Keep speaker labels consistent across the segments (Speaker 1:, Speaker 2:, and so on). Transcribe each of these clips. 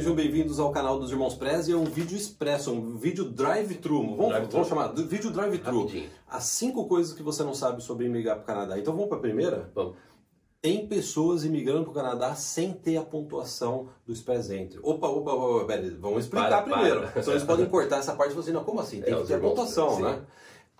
Speaker 1: Sejam bem-vindos ao canal dos Irmãos Prez e é um vídeo expresso, um vídeo drive-thru. Vamos,
Speaker 2: Drive-thru.
Speaker 1: vamos chamar de vídeo drive-thru. As cinco coisas que você não sabe sobre imigrar para o Canadá. Então vamos para a primeira?
Speaker 2: Vamos.
Speaker 1: Tem pessoas imigrando para o Canadá sem ter a pontuação do Express Entry. Opa, opa, opa, pera, vamos explicar
Speaker 2: Para,
Speaker 1: primeiro.
Speaker 2: para.
Speaker 1: Senão eles podem cortar essa parte e falar assim, não, como assim? Tem
Speaker 2: É,
Speaker 1: que ter a pontuação,
Speaker 2: sim.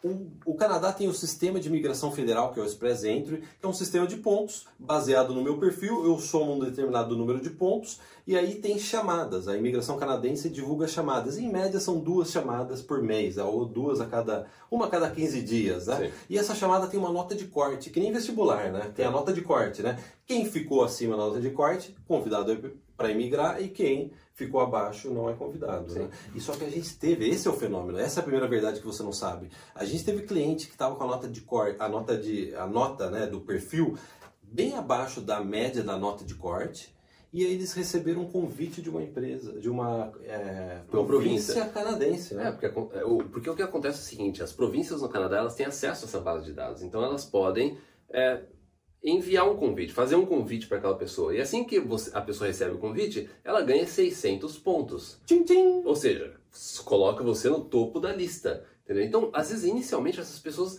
Speaker 1: O, o Canadá tem o sistema de imigração federal, que é o Express Entry, que é um sistema de pontos baseado no meu perfil. Eu somo um determinado número de pontos e aí tem chamadas. A imigração canadense divulga chamadas. Em média são duas chamadas por mês, ou duas a cada uma a cada 15 dias, né?
Speaker 2: Sim.
Speaker 1: E essa chamada tem uma nota de corte, que nem vestibular, né? Tem a nota de corte, né? Quem ficou acima da nota de corte, convidado para emigrar, e quem ficou abaixo não é convidado, né? E só que a gente teve, esse é o fenômeno, essa é a primeira verdade que você não sabe. A gente teve cliente que estava com a nota de corte, a nota de a nota, né, do perfil bem abaixo da média da nota de corte. E aí eles receberam um convite de uma empresa, de uma é,
Speaker 2: província.
Speaker 1: província canadense, né?
Speaker 2: É, porque, é, o- porque o que acontece é o seguinte, as províncias no Canadá elas têm acesso a essa base de dados, então elas podem é, enviar um convite, fazer um convite para aquela pessoa. E assim que você- a pessoa recebe o convite, ela ganha 600 pontos.
Speaker 1: Tchim, tchim.
Speaker 2: Ou seja, coloca você no topo da lista. Entendeu? Então, às vezes, inicialmente, essas pessoas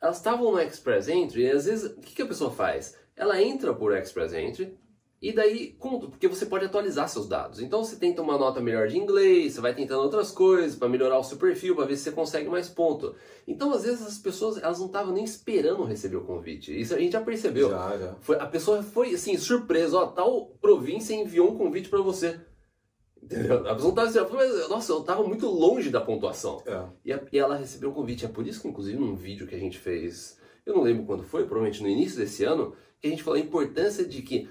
Speaker 2: elas estavam no Express Entry e às vezes, o que, que a pessoa faz? Ela entra por Express Entry e daí, porque você pode atualizar seus dados. Então, você tenta uma nota melhor de inglês, você vai tentando outras coisas para melhorar o seu perfil, para ver se você consegue mais ponto. Então, às vezes, as pessoas elas não estavam nem esperando receber o convite. Isso a gente já percebeu.
Speaker 1: Já, já.
Speaker 2: Foi, a pessoa foi assim, surpresa, ó, tal província enviou um convite para você. Entendeu? A pessoa não tava assim, mas, nossa, eu tava muito longe da pontuação.
Speaker 1: É.
Speaker 2: E, a- e ela recebeu o convite. É por isso que, inclusive, num vídeo que a gente fez, eu não lembro quando foi, provavelmente no início desse ano, que a gente falou a importância de que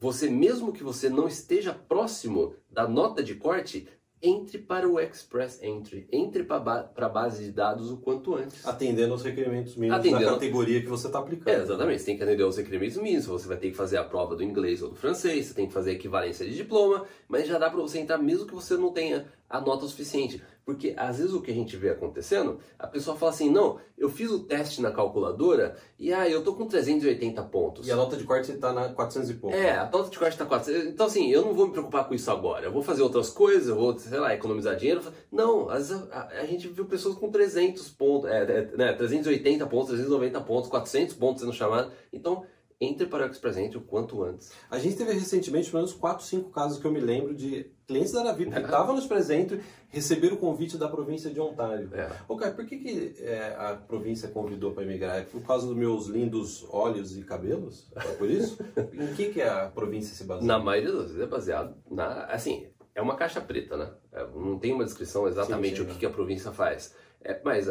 Speaker 2: você, mesmo que você não esteja próximo da nota de corte, entre para o Express Entry, entre para a base de dados o quanto antes.
Speaker 1: Atendendo aos requerimentos mínimos
Speaker 2: Atendendo.
Speaker 1: da categoria que você está aplicando.
Speaker 2: É, exatamente. Você tem que atender aos requerimentos mínimos, você vai ter que fazer a prova do inglês ou do francês, você tem que fazer a equivalência de diploma, mas já dá para você entrar mesmo que você não tenha a nota o suficiente. Porque às vezes o que a gente vê acontecendo, a pessoa fala assim, não, eu fiz o teste na calculadora e ah, eu tô com 380 pontos.
Speaker 1: E a nota de corte está na 400 e pouco.
Speaker 2: É, a nota de corte tá 400. Então, assim, eu não vou me preocupar com isso agora. Eu vou fazer outras coisas, eu vou, sei lá, economizar dinheiro. Não, às vezes a, a gente viu pessoas com 300 pontos, é, é, né, 380 pontos, 390 pontos, 400 pontos sendo chamado. Então, entre para o Express Entry o quanto antes.
Speaker 1: A gente teve recentemente pelo menos 4, 5 casos que eu me lembro de clientes da Aravi que estavam nos presentes receberam o convite da província de Ontário.
Speaker 2: É.
Speaker 1: Ô, cara, por que, que é, a província convidou para emigrar? É por causa dos meus lindos olhos e cabelos? É por isso? em que, que a província se baseia?
Speaker 2: Na maioria das vezes é baseado na. Assim, é uma caixa preta, né? É, não tem uma descrição exatamente
Speaker 1: Sim, sim,
Speaker 2: o que, que a província faz. É, mas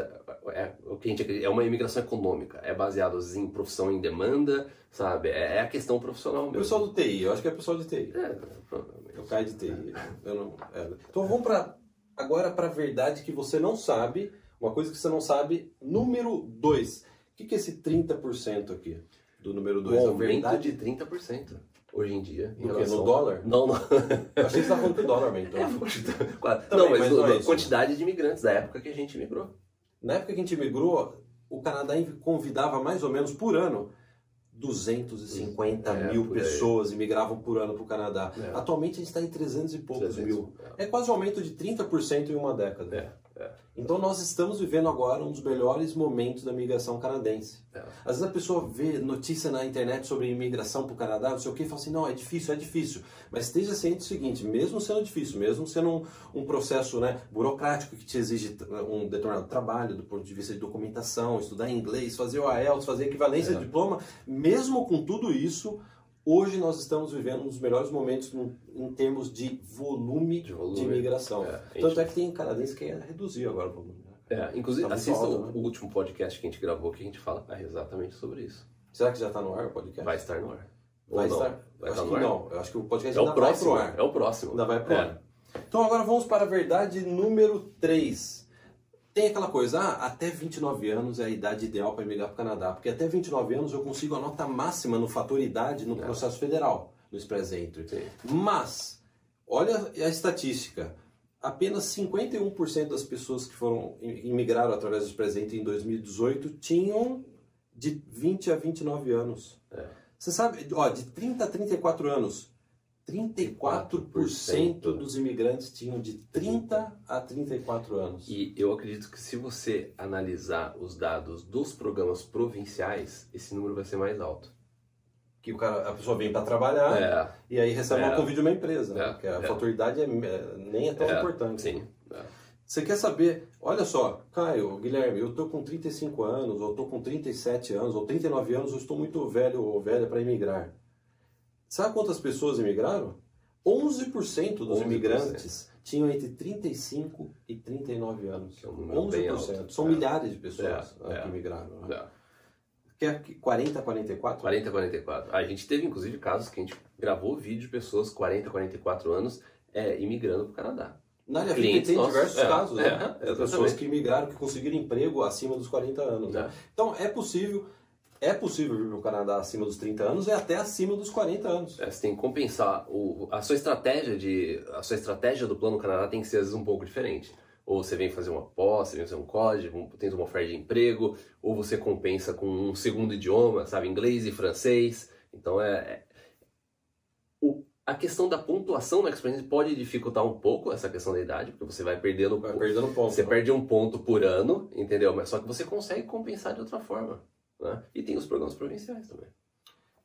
Speaker 2: é, é, o que a gente é uma imigração econômica. É baseado em profissão em demanda, sabe? É, é a questão profissional mesmo.
Speaker 1: pessoal do TI, eu acho que é pessoal de TI.
Speaker 2: É, provavelmente.
Speaker 1: Eu caio de TI. Eu não, é. Então vamos pra, agora para a verdade que você não sabe, uma coisa que você não sabe, número 2. O que, que é esse 30% aqui do número 2?
Speaker 2: Um
Speaker 1: a
Speaker 2: aumento
Speaker 1: verdade
Speaker 2: de 30% hoje em dia. em
Speaker 1: do
Speaker 2: relação-
Speaker 1: No dólar?
Speaker 2: Não, não.
Speaker 1: Eu achei que você estava falando que o dólar aumentou.
Speaker 2: É.
Speaker 1: Também,
Speaker 2: não, mas,
Speaker 1: mas não é
Speaker 2: quantidade de imigrantes da época que a gente imigrou.
Speaker 1: Na época que a gente migrou, o Canadá convidava mais ou menos por ano 250
Speaker 2: É,
Speaker 1: mil pessoas imigravam por ano para o Canadá.
Speaker 2: É.
Speaker 1: Atualmente a gente está em 300 e poucos
Speaker 2: 300,
Speaker 1: mil. É quase um aumento de 30% em uma década.
Speaker 2: É.
Speaker 1: Então nós estamos vivendo agora um dos melhores momentos da migração canadense.
Speaker 2: É.
Speaker 1: Às vezes a pessoa vê notícia na internet sobre imigração para o Canadá, não sei o que, e fala assim, não, é difícil, é difícil. Mas esteja ciente do seguinte, mesmo sendo difícil, mesmo sendo um, um processo né, burocrático que te exige um determinado trabalho do ponto de vista de documentação, estudar inglês, fazer o IELTS, fazer equivalência
Speaker 2: É.
Speaker 1: de diploma, mesmo com tudo isso, hoje nós estamos vivendo um dos melhores momentos em, em termos de volume de,
Speaker 2: De volume.
Speaker 1: imigração.
Speaker 2: É,
Speaker 1: Tanto
Speaker 2: gente-
Speaker 1: é que tem canadense que quer reduzir agora o volume. né?
Speaker 2: É, inclusive,
Speaker 1: Tá
Speaker 2: assista
Speaker 1: alto,
Speaker 2: o,
Speaker 1: né?
Speaker 2: o último podcast que a gente gravou que a gente fala exatamente sobre isso.
Speaker 1: Será que já está no ar o podcast?
Speaker 2: Vai estar no ar.
Speaker 1: Vai
Speaker 2: Ou não?
Speaker 1: estar?
Speaker 2: Vai
Speaker 1: acho
Speaker 2: estar
Speaker 1: que
Speaker 2: no ar?
Speaker 1: não. Eu acho que o podcast
Speaker 2: É
Speaker 1: ainda
Speaker 2: o próximo.
Speaker 1: vai pro ar.
Speaker 2: É o próximo.
Speaker 1: Ainda vai pro
Speaker 2: É.
Speaker 1: ar. Então agora vamos para a verdade número 3. Tem aquela coisa, ah, até 29 anos é a idade ideal para emigrar para o Canadá, porque até 29 anos eu consigo a nota máxima no fator idade no processo federal, no Express Entry.
Speaker 2: Sim.
Speaker 1: Mas, olha a estatística, apenas 51% das pessoas que foram imigraram através do Express Entry em 2018 tinham de 20 a 29 anos.
Speaker 2: É.
Speaker 1: Você sabe, ó, de 30 a 34 anos, 34% dos imigrantes tinham de 30 a 34 anos.
Speaker 2: E eu acredito que se você analisar os dados dos programas provinciais, esse número vai ser mais alto.
Speaker 1: Que o cara, a pessoa vem para trabalhar
Speaker 2: É,
Speaker 1: e aí recebe
Speaker 2: É.
Speaker 1: uma convite de uma empresa.
Speaker 2: É.
Speaker 1: né? Porque a
Speaker 2: É.
Speaker 1: faturidade é- é- nem é tão
Speaker 2: É.
Speaker 1: importante.
Speaker 2: sim. É.
Speaker 1: Você quer saber, olha só, Caio, Guilherme, eu tô com 35 anos, ou tô com 37 anos, ou 39 anos, eu estou muito velho ou velha para imigrar. Sabe quantas pessoas imigraram? 11% dos
Speaker 2: 11%.
Speaker 1: imigrantes tinham entre 35 e 39 anos.
Speaker 2: É um número bem
Speaker 1: 11%.
Speaker 2: alto.
Speaker 1: São
Speaker 2: É.
Speaker 1: milhares de pessoas
Speaker 2: É,
Speaker 1: né,
Speaker 2: é.
Speaker 1: que imigraram. Né?
Speaker 2: É.
Speaker 1: Quer que 40 a 44?
Speaker 2: 40, 44. A gente teve, inclusive, casos que a gente gravou vídeo de pessoas 40, 44 anos é, imigrando para o Canadá.
Speaker 1: Na área tem
Speaker 2: nossos.
Speaker 1: diversos
Speaker 2: É,
Speaker 1: casos,
Speaker 2: é,
Speaker 1: né? pessoas que imigraram, que conseguiram emprego acima dos 40 anos. Né? Então é possível, é possível vir para o Canadá acima dos 30 anos e até acima dos 40 anos.
Speaker 2: É, Você tem que compensar o, a sua estratégia de a sua estratégia do plano Canadá tem que ser às vezes um pouco diferente. Ou você vem fazer uma pós, você vem fazer um código, tenta uma oferta de emprego, ou você compensa com um segundo idioma, sabe, inglês e francês. Então é, é- o, a questão da pontuação na Experience pode dificultar um pouco essa questão da idade, porque você vai perdendo
Speaker 1: Vai perdendo ponto.
Speaker 2: Você
Speaker 1: né?
Speaker 2: perde um ponto por ano, entendeu? Mas só que você consegue compensar de outra forma. Né? E tem os programas provinciais também.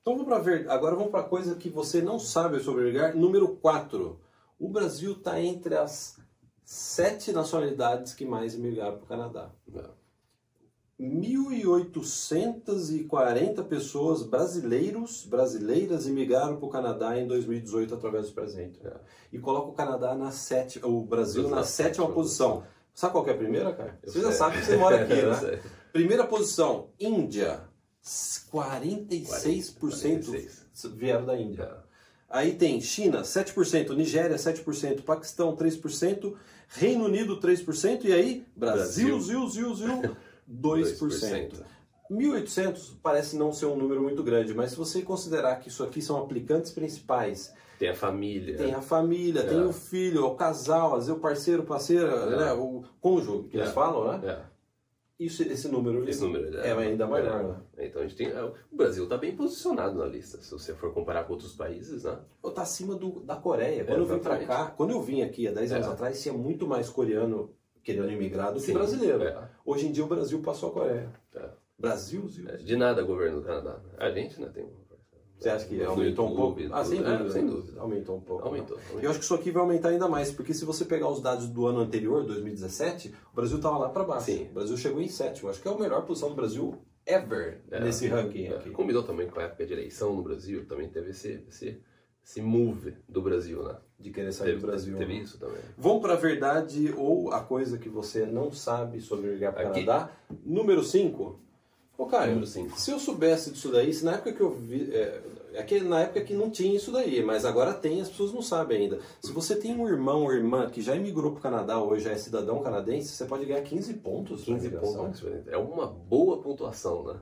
Speaker 1: Então vamos para ver. Agora vamos para coisa que você não sabe sobre imigar. Número 4. O Brasil está entre as sete nacionalidades que mais imigraram para o Canadá.
Speaker 2: Né?
Speaker 1: 1.840 pessoas brasileiros, brasileiras imigraram para o Canadá em 2018 através do presente.
Speaker 2: É.
Speaker 1: E coloca o Canadá na sétima, o Brasil
Speaker 2: Na
Speaker 1: na sétima
Speaker 2: sétima
Speaker 1: posição. Sabe qual que é a primeira, cara?
Speaker 2: Eu
Speaker 1: Você já
Speaker 2: sei.
Speaker 1: sabe que você mora aqui, né? Primeira posição, Índia. 46%
Speaker 2: 46.
Speaker 1: vieram da Índia.
Speaker 2: É.
Speaker 1: Aí tem China, 7%, Nigéria, 7%, Paquistão, 3%, Reino Unido, 3%, e aí Brasil,
Speaker 2: Brasil.
Speaker 1: Zil, Zil, Zil, 2%. 1.800 parece não ser um número muito grande, mas se você considerar que isso aqui são aplicantes principais,
Speaker 2: Tem a família.
Speaker 1: tem a família,
Speaker 2: É.
Speaker 1: tem o filho, o casal, às vezes o parceiro, parceira,
Speaker 2: É.
Speaker 1: né, o cônjuge, que
Speaker 2: É.
Speaker 1: eles falam, né?
Speaker 2: É,
Speaker 1: Isso, esse número,
Speaker 2: esse número
Speaker 1: é ainda maior,
Speaker 2: é.
Speaker 1: né?
Speaker 2: Então a gente tem. é, O Brasil está bem posicionado na lista, se você for comparar com outros países, né?
Speaker 1: Eu tá acima do, da Coreia. Quando eu vim
Speaker 2: Exatamente.
Speaker 1: cá, quando eu vim aqui há 10 anos
Speaker 2: É.
Speaker 1: atrás, tinha muito mais coreano querendo imigrar do que
Speaker 2: Sim,
Speaker 1: brasileiro.
Speaker 2: é.
Speaker 1: Hoje em dia o Brasil passou a Coreia.
Speaker 2: É.
Speaker 1: Brasil.
Speaker 2: É, De nada, governo do Canadá. A gente, né, tem.
Speaker 1: Você acha que aumentou um pouco? Ah, sem.
Speaker 2: É,
Speaker 1: dúvida.
Speaker 2: sem dúvida.
Speaker 1: Aumentou um pouco.
Speaker 2: Aumentou.
Speaker 1: Eu acho que isso aqui vai aumentar ainda mais, porque se você pegar os dados do ano anterior, 2017, o Brasil estava lá para baixo.
Speaker 2: Sim.
Speaker 1: O Brasil chegou em sétimo. Acho que é a melhor posição do Brasil ever
Speaker 2: É.
Speaker 1: nesse ranking
Speaker 2: É,
Speaker 1: aqui.
Speaker 2: Combinou também com a época de eleição no Brasil, também teve esse, esse, esse move do Brasil, né?
Speaker 1: De querer sair
Speaker 2: Teve,
Speaker 1: do Brasil.
Speaker 2: teve
Speaker 1: né?
Speaker 2: isso também.
Speaker 1: Vamos para a verdade ou a coisa que você não sabe sobre o. Canadá. Número 5. Ô,
Speaker 2: Número cinco.
Speaker 1: se eu soubesse disso daí, se na época que eu vi. É, é que na época que não tinha isso daí, mas agora tem, as pessoas não sabem ainda. Se você tem um irmão ou irmã que já imigrou para o Canadá, hoje já é cidadão canadense, você pode ganhar 15 pontos. na
Speaker 2: 15
Speaker 1: imigração.
Speaker 2: pontos. É uma boa pontuação, né?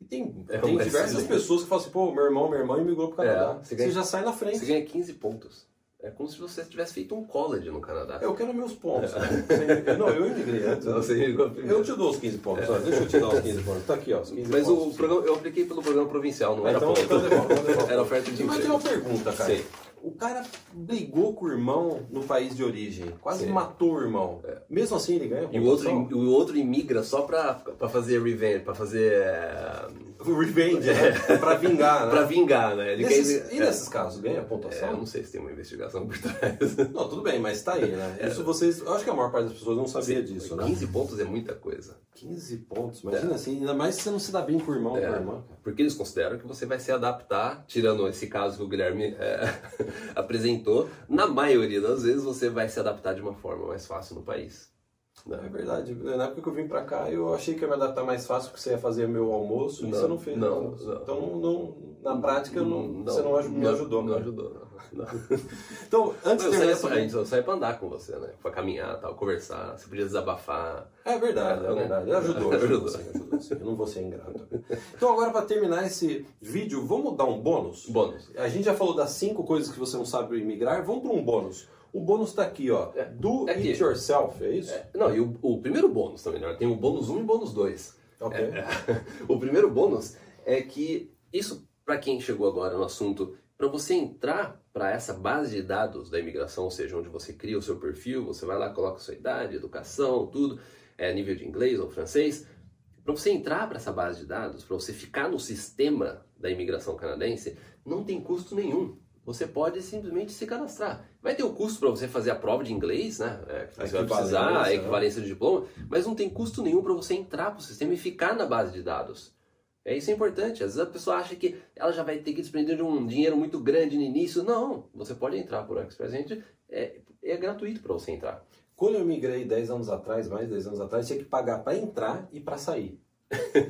Speaker 1: E tem,
Speaker 2: É
Speaker 1: tem diversas pessoas que falam assim, pô, meu irmão, minha irmã imigrou para o Canadá.
Speaker 2: É,
Speaker 1: você,
Speaker 2: você ganha-
Speaker 1: já sai na frente.
Speaker 2: Você ganha 15 pontos. É como se você tivesse feito um college no Canadá.
Speaker 1: Eu quero meus pontos. Você- não, eu imigrei antes.
Speaker 2: Não, você imigrou primeiro.
Speaker 1: Eu te dou os 15 pontos. ó, Deixa eu te dar os 15 pontos. Tá aqui, ó. Os 15
Speaker 2: Mas
Speaker 1: pontos.
Speaker 2: o programa, eu apliquei pelo programa provincial, não
Speaker 1: Ah,
Speaker 2: era
Speaker 1: então,
Speaker 2: ponto.
Speaker 1: então devolve, então devolve.
Speaker 2: Era oferta de
Speaker 1: Mas tem uma pergunta, cara.
Speaker 2: Sim.
Speaker 1: O cara brigou com o irmão no país de origem, quase
Speaker 2: Sim.
Speaker 1: matou o irmão. Mesmo assim ele ganha
Speaker 2: E o outro, o outro imigra só pra, pra fazer revenge, pra fazer. é,
Speaker 1: Revenge, né? pra vingar, né?
Speaker 2: pra vingar, né? Ele
Speaker 1: Nesses-
Speaker 2: quer-
Speaker 1: E nesses casos, ganha
Speaker 2: É, eu
Speaker 1: pontuação?
Speaker 2: não sei se tem uma investigação por trás.
Speaker 1: Não, tudo bem, mas tá aí, né? Isso vocês... Eu acho que a maior parte das pessoas não sabia disso, né?
Speaker 2: 15 pontos é muita coisa.
Speaker 1: 15 pontos, imagina assim, ainda mais se você não se dá bem com o irmão ou com a irmã.
Speaker 2: Porque eles consideram que você vai se adaptar, tirando esse caso que o Guilherme é, apresentou, na maioria das vezes você vai se adaptar de uma forma mais fácil no país.
Speaker 1: É
Speaker 2: Né?
Speaker 1: verdade. Na época que eu vim pra cá, eu achei que ia me adaptar mais fácil porque você ia fazer meu almoço e
Speaker 2: Não,
Speaker 1: você não fez.
Speaker 2: não, não.
Speaker 1: Então, não, na prática, não, você não, me ajudou.
Speaker 2: Não ajudou, não. Não.
Speaker 1: Então, antes
Speaker 2: Eu
Speaker 1: de
Speaker 2: saía,
Speaker 1: terminar
Speaker 2: pra, saía pra andar com você, né? Pra caminhar, tal, conversar, você podia desabafar.
Speaker 1: É verdade, é
Speaker 2: Não.
Speaker 1: verdade. Ajudou, ajudou,
Speaker 2: Ajudou.
Speaker 1: sim, ajudou sim. Eu não vou ser ingrato. Então, agora, para terminar esse vídeo, vamos dar um bônus?
Speaker 2: Bônus.
Speaker 1: A gente já falou das cinco coisas que você não sabe imigrar, vamos para um bônus. O bônus tá aqui, ó.
Speaker 2: É,
Speaker 1: Do
Speaker 2: aqui.
Speaker 1: it yourself, é isso?
Speaker 2: Não, e o, o primeiro bônus também, né? Tem o bônus 1 e o bônus 2.
Speaker 1: Ok.
Speaker 2: O primeiro bônus é que isso, pra quem chegou agora no assunto, para você entrar para essa base de dados da imigração, ou seja, onde você cria o seu perfil, você vai lá, coloca a sua idade, educação, tudo, é, nível de inglês ou francês, para você entrar para essa base de dados, para você ficar no sistema da imigração canadense, não tem custo nenhum. Você pode simplesmente se cadastrar. Vai ter o custo para você fazer a prova de inglês, né? É, que você vai precisar, a né? equivalência de diploma, mas não tem custo nenhum para você entrar para o sistema e ficar na base de dados. É isso é importante. Às vezes a pessoa acha que ela já vai ter que desprender de um dinheiro muito grande no início. Não, você pode entrar por Express Entry, é, é gratuito para você entrar.
Speaker 1: Quando eu migrei 10 anos atrás, mais de 10 anos atrás, tinha que pagar para entrar e para sair.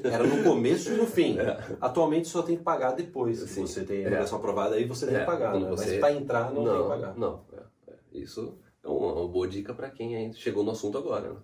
Speaker 1: Era no começo e no fim. É. Atualmente só tem que pagar depois. Se você tem a imigração é. aprovada, aí você tem que é, pagar. Né? Você... Mas para entrar não, não, tem que pagar.
Speaker 2: Não, é, é. isso é uma, uma, boa dica para quem chegou no assunto agora. Né?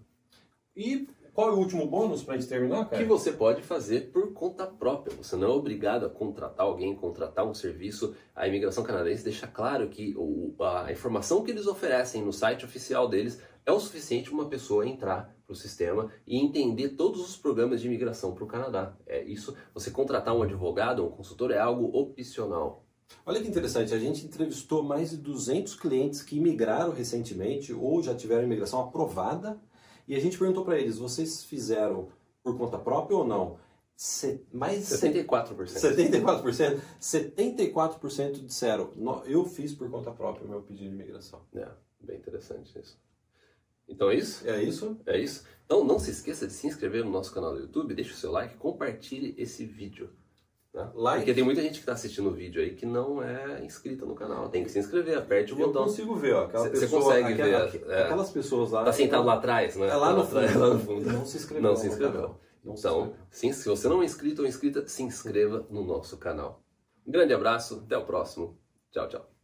Speaker 1: E qual é o último bônus para a gente terminar, cara?
Speaker 2: Que você pode fazer por conta própria. Você não é obrigado a contratar alguém, contratar um serviço. A imigração canadense deixa claro que o, a informação que eles oferecem no site oficial deles é o suficiente para uma pessoa entrar para o sistema e entender todos os programas de imigração para o Canadá. É isso. Você contratar um advogado, um consultor é algo opcional.
Speaker 1: Olha que interessante, a gente entrevistou mais de 200 clientes que imigraram recentemente ou já tiveram imigração aprovada e a gente perguntou para eles: vocês fizeram por conta própria ou não?
Speaker 2: Se, mais 74%.
Speaker 1: 74%? 74% disseram: eu fiz por conta própria o meu pedido de imigração.
Speaker 2: É, bem interessante isso. Então é isso?
Speaker 1: É isso?
Speaker 2: É isso. Então não se esqueça de se inscrever no nosso canal do YouTube, deixe o seu like, compartilhe esse vídeo. Né? Like. Porque tem muita gente que está assistindo o vídeo aí que não é inscrita no canal. Tem que se inscrever, aperte o botão.
Speaker 1: Eu consigo ver, ó.
Speaker 2: Você consegue
Speaker 1: aquela,
Speaker 2: ver.
Speaker 1: É, aquelas pessoas lá.
Speaker 2: Tá sentado lá atrás, né?
Speaker 1: É lá, no,
Speaker 2: atrás,
Speaker 1: fundo. lá no fundo. Não se inscreveu.
Speaker 2: Não se inscreveu. Não então, se, se você não é inscrito ou inscrita, se inscreva no nosso canal. Um grande abraço, até o próximo. Tchau, tchau.